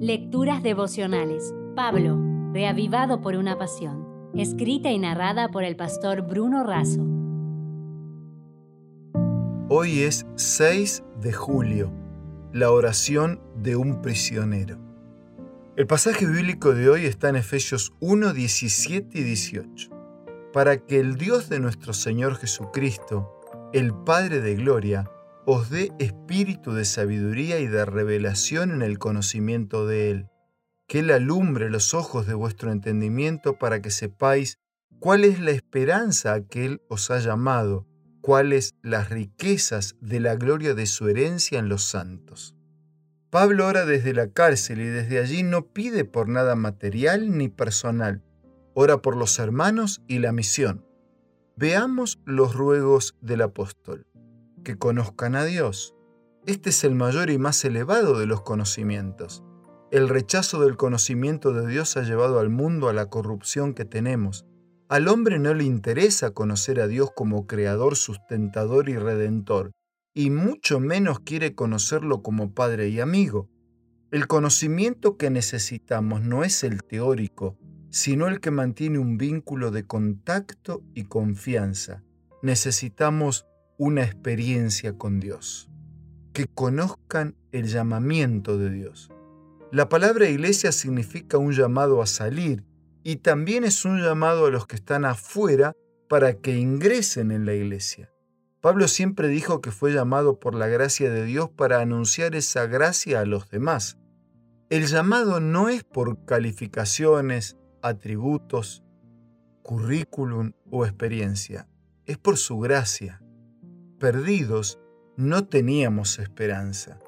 Lecturas devocionales. Pablo, reavivado por una pasión. Escrita y narrada por el pastor Bruno Razo. Hoy es 6 de julio, la oración de un prisionero. El pasaje bíblico de hoy está en Efesios 1, 17 y 18. Para que el Dios de nuestro Señor Jesucristo, el Padre de Gloria, os dé espíritu de sabiduría y de revelación en el conocimiento de Él, que Él alumbre los ojos de vuestro entendimiento para que sepáis cuál es la esperanza a que Él os ha llamado, cuáles las riquezas de la gloria de su herencia en los santos. Pablo ora desde la cárcel y desde allí no pide por nada material ni personal, ora por los hermanos y la misión. Veamos los ruegos del apóstol que conozcan a Dios. Este es el mayor y más elevado de los conocimientos. El rechazo del conocimiento de Dios ha llevado al mundo a la corrupción que tenemos. Al hombre no le interesa conocer a Dios como creador, sustentador y redentor, y mucho menos quiere conocerlo como padre y amigo. El conocimiento que necesitamos no es el teórico, sino el que mantiene un vínculo de contacto y confianza. Necesitamos una experiencia con Dios, que conozcan el llamamiento de Dios. La palabra iglesia significa un llamado a salir y también es un llamado a los que están afuera para que ingresen en la iglesia. Pablo siempre dijo que fue llamado por la gracia de Dios para anunciar esa gracia a los demás. El llamado no es por calificaciones, atributos, currículum o experiencia, es por su gracia perdidos, no teníamos esperanza.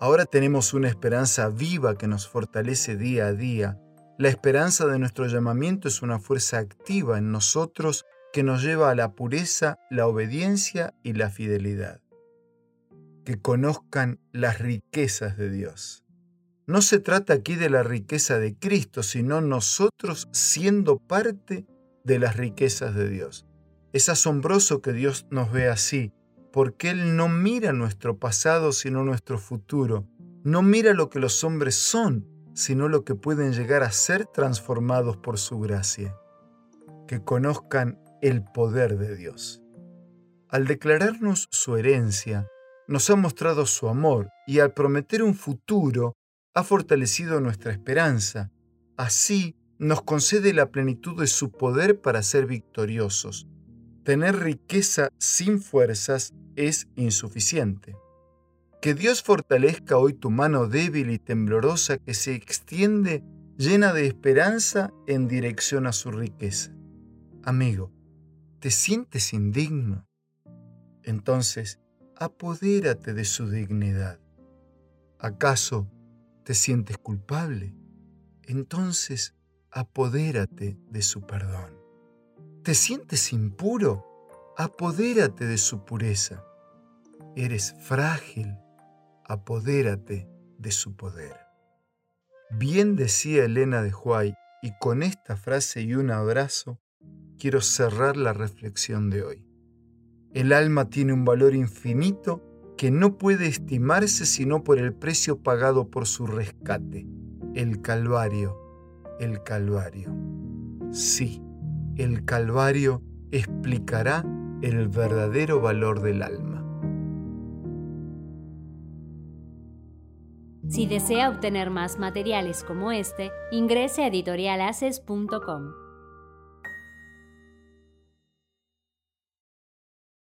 Ahora tenemos una esperanza viva que nos fortalece día a día. La esperanza de nuestro llamamiento es una fuerza activa en nosotros que nos lleva a la pureza, la obediencia y la fidelidad. Que conozcan las riquezas de Dios. No se trata aquí de la riqueza de Cristo, sino nosotros siendo parte de las riquezas de Dios. Es asombroso que Dios nos vea así, porque Él no mira nuestro pasado, sino nuestro futuro. No mira lo que los hombres son, sino lo que pueden llegar a ser transformados por su gracia. Que conozcan el poder de Dios. Al declararnos su herencia, nos ha mostrado su amor y al prometer un futuro, ha fortalecido nuestra esperanza. Así nos concede la plenitud de su poder para ser victoriosos. Tener riqueza sin fuerzas es insuficiente. Que Dios fortalezca hoy tu mano débil y temblorosa que se extiende llena de esperanza en dirección a su riqueza. Amigo, ¿te sientes indigno? Entonces, apodérate de su dignidad. ¿Acaso te sientes culpable? Entonces, apodérate de su perdón. ¿Te sientes impuro? Apodérate de su pureza. Eres frágil, apodérate de su poder. Bien decía Elena de Huay, y con esta frase y un abrazo quiero cerrar la reflexión de hoy. El alma tiene un valor infinito que no puede estimarse sino por el precio pagado por su rescate, el Calvario, el Calvario. Sí, el Calvario explicará el verdadero valor del alma. Si desea obtener más materiales como este, ingrese a editorialaces.com.